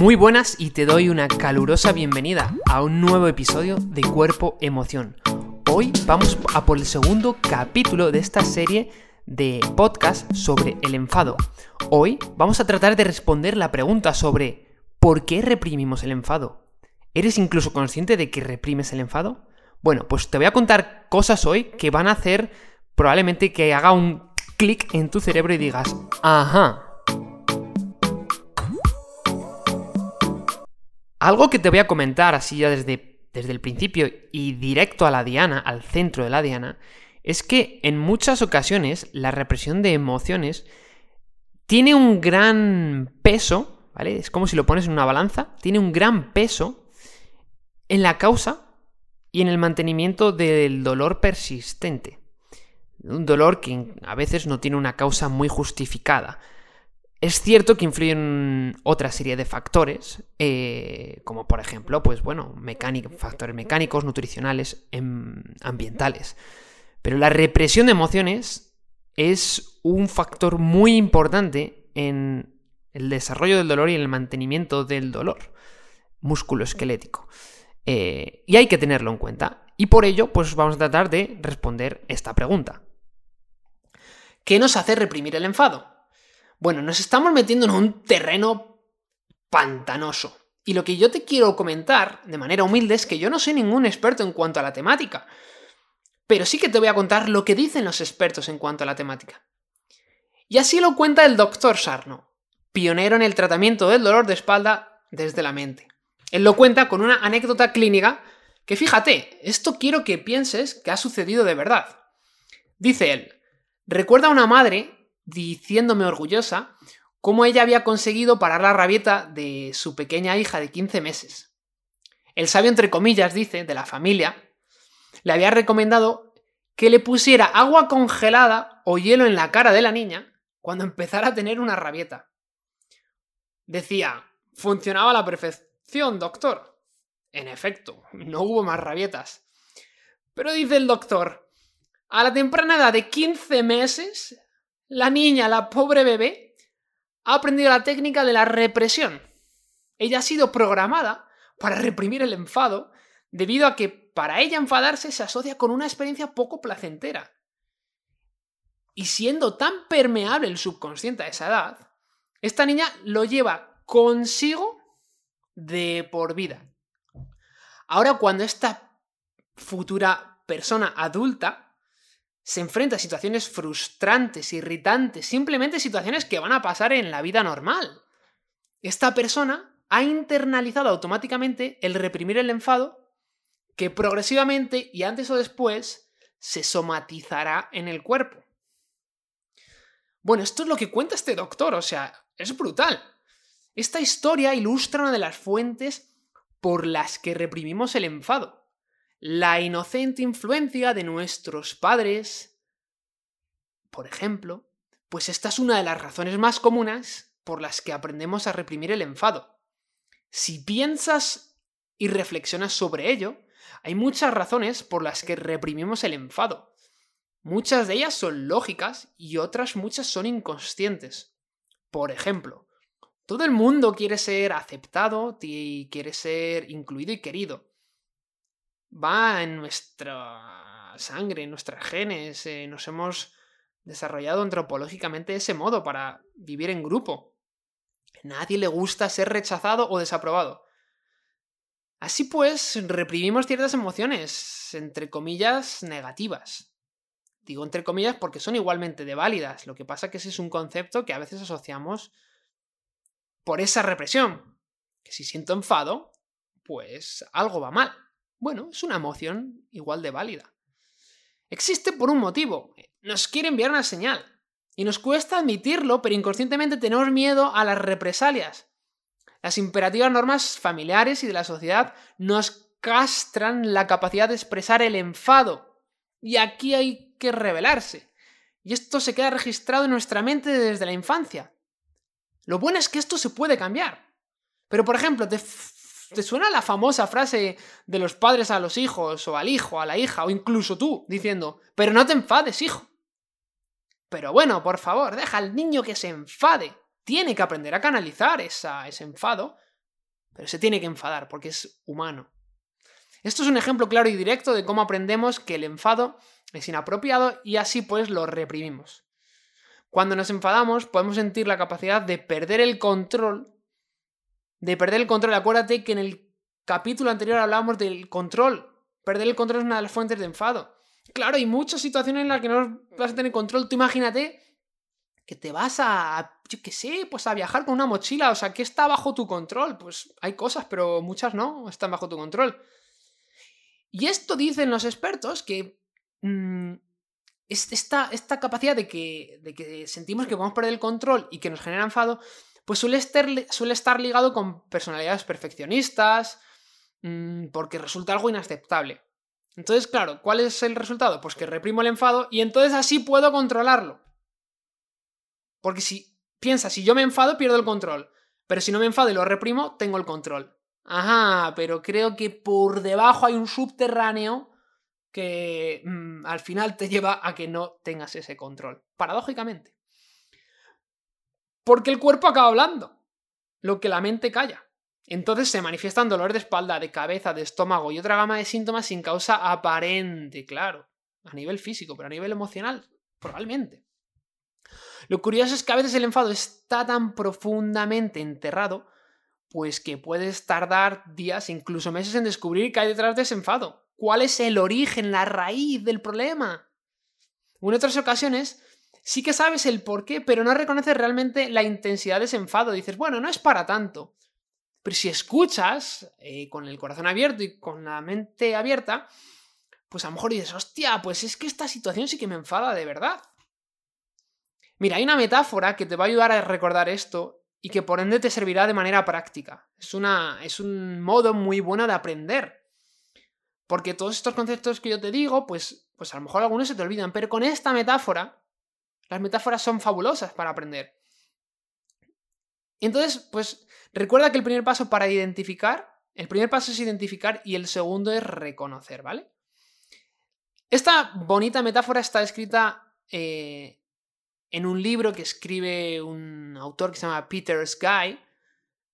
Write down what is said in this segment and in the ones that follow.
Muy buenas y te doy una calurosa bienvenida a un nuevo episodio de Cuerpo Emoción. Hoy vamos a por el segundo capítulo de esta serie de podcast sobre el enfado. Hoy vamos a tratar de responder la pregunta sobre ¿por qué reprimimos el enfado? ¿Eres incluso consciente de que reprimes el enfado? Bueno, pues te voy a contar cosas hoy que van a hacer probablemente que haga un clic en tu cerebro y digas, ajá, Algo que te voy a comentar así ya desde, desde el principio y directo a la diana, al centro de la diana, es que en muchas ocasiones la represión de emociones tiene un gran peso, ¿vale? Es como si lo pones en una balanza, tiene un gran peso en la causa y en el mantenimiento del dolor persistente. Un dolor que a veces no tiene una causa muy justificada. Es cierto que influyen otra serie de factores, eh, como por ejemplo, pues bueno, factores mecánicos, nutricionales, em, ambientales. Pero la represión de emociones es un factor muy importante en el desarrollo del dolor y en el mantenimiento del dolor musculoesquelético. Eh, y hay que tenerlo en cuenta. Y por ello, pues vamos a tratar de responder esta pregunta. ¿Qué nos hace reprimir el enfado? Bueno, nos estamos metiendo en un terreno pantanoso. Y lo que yo te quiero comentar, de manera humilde, es que yo no soy ningún experto en cuanto a la temática. Pero sí que te voy a contar lo que dicen los expertos en cuanto a la temática. Y así lo cuenta el doctor Sarno, pionero en el tratamiento del dolor de espalda desde la mente. Él lo cuenta con una anécdota clínica que fíjate, esto quiero que pienses que ha sucedido de verdad. Dice él, recuerda a una madre diciéndome orgullosa cómo ella había conseguido parar la rabieta de su pequeña hija de 15 meses. El sabio, entre comillas, dice, de la familia, le había recomendado que le pusiera agua congelada o hielo en la cara de la niña cuando empezara a tener una rabieta. Decía, funcionaba a la perfección, doctor. En efecto, no hubo más rabietas. Pero dice el doctor, a la temprana edad de 15 meses, la niña, la pobre bebé, ha aprendido la técnica de la represión. Ella ha sido programada para reprimir el enfado debido a que para ella enfadarse se asocia con una experiencia poco placentera. Y siendo tan permeable el subconsciente a esa edad, esta niña lo lleva consigo de por vida. Ahora cuando esta futura persona adulta se enfrenta a situaciones frustrantes, irritantes, simplemente situaciones que van a pasar en la vida normal. Esta persona ha internalizado automáticamente el reprimir el enfado que progresivamente y antes o después se somatizará en el cuerpo. Bueno, esto es lo que cuenta este doctor, o sea, es brutal. Esta historia ilustra una de las fuentes por las que reprimimos el enfado la inocente influencia de nuestros padres, por ejemplo, pues esta es una de las razones más comunes por las que aprendemos a reprimir el enfado. Si piensas y reflexionas sobre ello, hay muchas razones por las que reprimimos el enfado. Muchas de ellas son lógicas y otras muchas son inconscientes. Por ejemplo, todo el mundo quiere ser aceptado y quiere ser incluido y querido va en nuestra sangre, en nuestras genes, eh, nos hemos desarrollado antropológicamente ese modo para vivir en grupo. Nadie le gusta ser rechazado o desaprobado. Así pues, reprimimos ciertas emociones, entre comillas, negativas. Digo entre comillas porque son igualmente de válidas, lo que pasa que ese es un concepto que a veces asociamos por esa represión. Que si siento enfado, pues algo va mal. Bueno, es una emoción igual de válida. Existe por un motivo. Nos quiere enviar una señal. Y nos cuesta admitirlo, pero inconscientemente tenemos miedo a las represalias. Las imperativas normas familiares y de la sociedad nos castran la capacidad de expresar el enfado. Y aquí hay que revelarse. Y esto se queda registrado en nuestra mente desde la infancia. Lo bueno es que esto se puede cambiar. Pero, por ejemplo, te ¿Te suena la famosa frase de los padres a los hijos, o al hijo, a la hija, o incluso tú, diciendo, pero no te enfades, hijo? Pero bueno, por favor, deja al niño que se enfade. Tiene que aprender a canalizar ese enfado pero se tiene que enfadar porque es humano. Esto es un ejemplo claro y directo de cómo aprendemos que el enfado es inapropiado y así pues lo reprimimos. Cuando nos enfadamos podemos sentir la capacidad de perder el control, de perder el control. Acuérdate que en el capítulo anterior hablábamos del control. Perder el control es una de las fuentes de enfado. Claro, hay muchas situaciones en las que no vas a tener control. Tú imagínate que te vas a, yo qué sé, pues a viajar con una mochila. O sea, ¿qué está bajo tu control? Pues hay cosas, pero muchas no están bajo tu control. Y esto dicen los expertos que mm, esta, esta, capacidad de que, de que sentimos que podemos perder el control y que nos genera enfado, pues suele estar, suele estar ligado con personalidades perfeccionistas, mm, porque resulta algo inaceptable. Entonces, claro, ¿cuál es el resultado? Pues que reprimo el enfado y entonces así puedo controlarlo. Porque si piensa, si yo me enfado, pierdo el control. Pero si no me enfado y lo reprimo, tengo el control. Ajá, pero creo que por debajo hay un subterráneo que mm, al final te lleva a que no tengas ese control. Paradójicamente. Porque el cuerpo acaba hablando, lo que la mente calla. Entonces se manifiestan dolores de espalda, de cabeza, de estómago y otra gama de síntomas sin causa aparente, claro. A nivel físico, pero a nivel emocional, probablemente. Lo curioso es que a veces el enfado está tan profundamente enterrado pues que puedes tardar días, incluso meses en descubrir qué hay detrás de ese enfado. ¿Cuál es el origen, la raíz del problema? en otras ocasiones sí que sabes el por qué, pero no reconoces realmente la intensidad de ese enfado. Dices, bueno, no es para tanto. Pero si escuchas eh, con el corazón abierto y con la mente abierta, pues a lo mejor dices, hostia, pues es que esta situación sí que me enfada de verdad. Mira, hay una metáfora que te va a ayudar a recordar esto y que por ende te servirá de manera práctica. Es, una, es un modo muy bueno de aprender. Porque todos estos conceptos que yo te digo, pues, pues a lo mejor algunos se te olvidan, pero con esta metáfora, las metáforas son fabulosas para aprender. Entonces, pues recuerda que el primer paso para identificar, el primer paso es identificar y el segundo es reconocer, ¿vale? Esta bonita metáfora está escrita eh, en un libro que escribe un autor que se llama Peter Sky,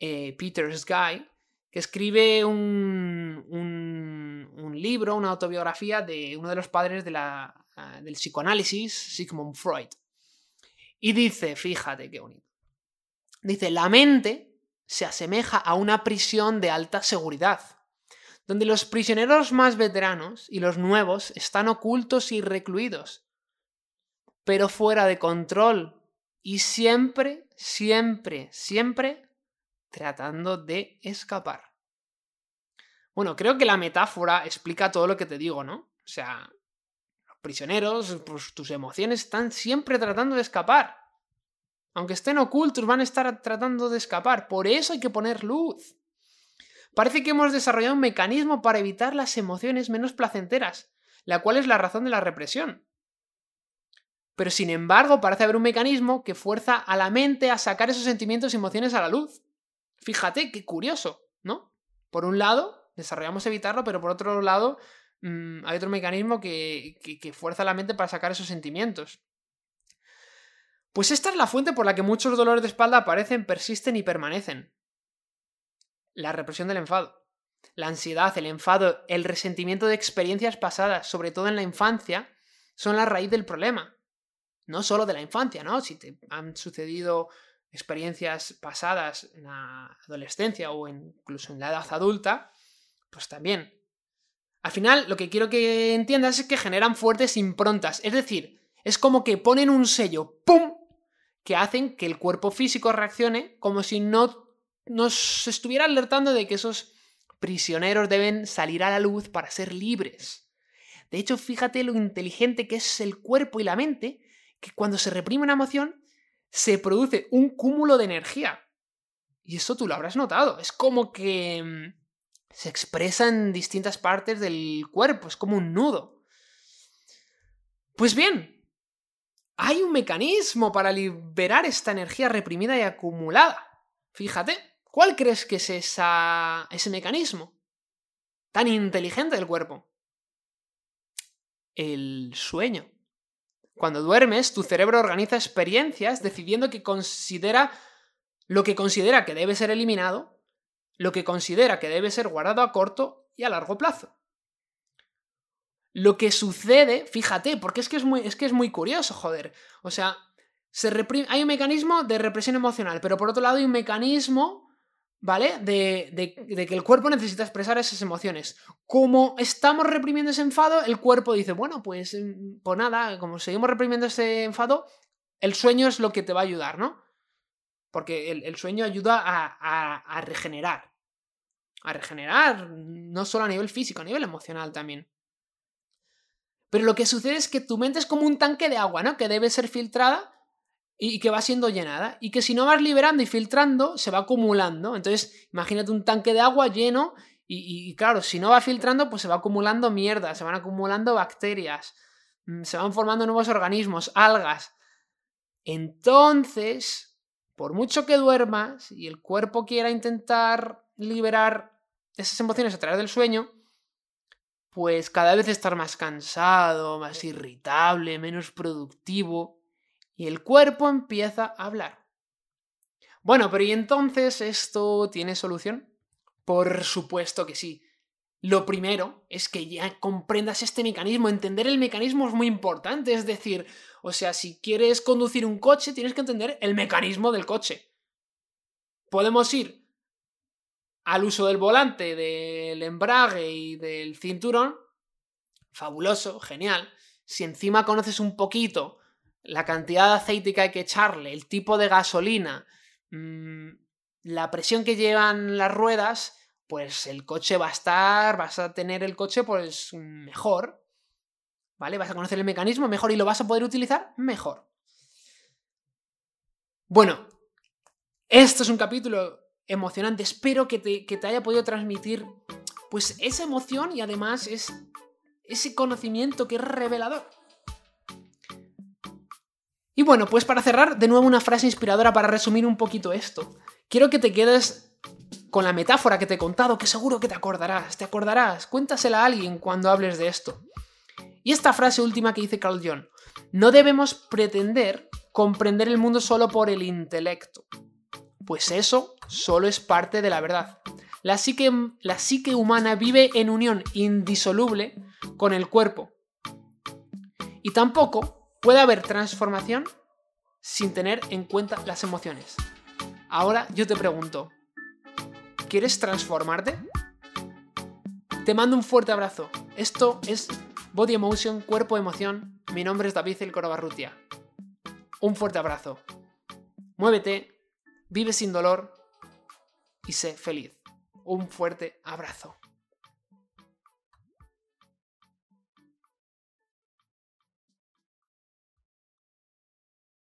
eh, Peter Sky, que escribe un, un, libro, una autobiografía de uno de los padres de la, ah, del psicoanálisis, Sigmund Freud. Y dice, fíjate qué bonito, dice, la mente se asemeja a una prisión de alta seguridad, donde los prisioneros más veteranos y los nuevos están ocultos y recluidos pero fuera de control. Y siempre, siempre, siempre tratando de escapar. Bueno, creo que la metáfora explica todo lo que te digo, ¿no? O sea, prisioneros, pues tus emociones están siempre tratando de escapar. Aunque estén ocultos, van a estar tratando de escapar. Por eso hay que poner luz. Parece que hemos desarrollado un mecanismo para evitar las emociones menos placenteras, la cual es la razón de la represión. Pero sin embargo, parece haber un mecanismo que fuerza a la mente a sacar esos sentimientos y emociones a la luz. Fíjate, qué curioso, ¿no? Por un lado, desarrollamos evitarlo, pero por otro lado, mm, hay otro mecanismo que, que fuerza la mente para sacar esos sentimientos. Pues esta es la fuente por la que muchos dolores de espalda aparecen, persisten y permanecen. La represión del enfado. La ansiedad, el enfado, el resentimiento de experiencias pasadas, sobre todo en la infancia, son la raíz del problema no solo de la infancia, ¿no? Si te han sucedido experiencias pasadas en la adolescencia o incluso en la edad adulta, pues también. Al final, lo que quiero que entiendas es que generan fuertes improntas, es decir, es como que ponen un sello, ¡pum!, que hacen que el cuerpo físico reaccione como si no nos estuviera alertando de que esos prisioneros deben salir a la luz para ser libres. De hecho, fíjate lo inteligente que es el cuerpo y la mente, que cuando se reprime una emoción, se produce un cúmulo de energía. Y eso tú lo habrás notado. Es como que mm, se expresa en distintas partes del cuerpo, es como un nudo. Pues bien, hay un mecanismo para liberar esta energía reprimida y acumulada. Fíjate, ¿cuál crees que es ese mecanismo tan inteligente del cuerpo? El sueño. Cuando duermes, tu cerebro organiza experiencias decidiendo que considera lo que considera que debe ser eliminado, lo que considera que debe ser guardado a corto y a largo plazo. Lo que sucede, fíjate, porque es que es muy, es que es muy curioso, joder. O sea, se hay un mecanismo de represión emocional, pero por otro lado hay un mecanismo, ¿vale? De, de, que el cuerpo necesita expresar esas emociones. Como estamos reprimiendo ese enfado, el cuerpo dice, bueno, pues, mm, pues nada, como seguimos reprimiendo ese enfado, el sueño es lo que te va a ayudar, ¿no? Porque el, sueño ayuda a, a regenerar. A regenerar, no solo a nivel físico, a nivel emocional también. Pero lo que sucede es que tu mente es como un tanque de agua, ¿no? Que debe ser filtrada y que va siendo llenada. Y que si no vas liberando y filtrando, se va acumulando. Entonces, imagínate un tanque de agua lleno y, claro, si no va filtrando, pues se va acumulando mierda, se van acumulando bacterias, mm, se van formando nuevos organismos, algas. Entonces, por mucho que duermas y el cuerpo quiera intentar liberar esas emociones a través del sueño, pues cada vez estar más cansado, más irritable, menos productivo, y el cuerpo empieza a hablar. Bueno, pero ¿y entonces esto tiene solución? Por supuesto que sí. Lo primero es que ya comprendas este mecanismo. Entender el mecanismo es muy importante. Es decir, o sea, si quieres conducir un coche, tienes que entender el mecanismo del coche. Podemos ir al uso del volante, del embrague y del cinturón, fabuloso, genial. Si encima conoces un poquito la cantidad de aceite que hay que echarle, el tipo de gasolina, mm, la presión que llevan las ruedas, pues el coche va a estar, vas a tener el coche pues mejor, ¿vale? Vas a conocer el mecanismo mejor y lo vas a poder utilizar mejor. Bueno, esto es un capítulo emocionante. Espero que te, haya podido transmitir pues esa emoción y además es ese conocimiento que es revelador. Y bueno, pues para cerrar, de nuevo una frase inspiradora para resumir un poquito esto. Quiero que te quedes con la metáfora que te he contado, que seguro que te acordarás, te acordarás, cuéntasela a alguien cuando hables de esto. Y esta frase última que dice Carl Jung, no debemos pretender comprender el mundo solo por el intelecto, pues eso solo es parte de la verdad. La psique, la humana vive en unión indisoluble con el cuerpo. Y tampoco puede haber transformación sin tener en cuenta las emociones. Ahora yo te pregunto, ¿quieres transformarte? Te mando un fuerte abrazo. Esto es Body Emotion, Cuerpo Emoción. Mi nombre es David El Corobarrutia. Un fuerte abrazo. Muévete, vive sin dolor y sé feliz. Un fuerte abrazo.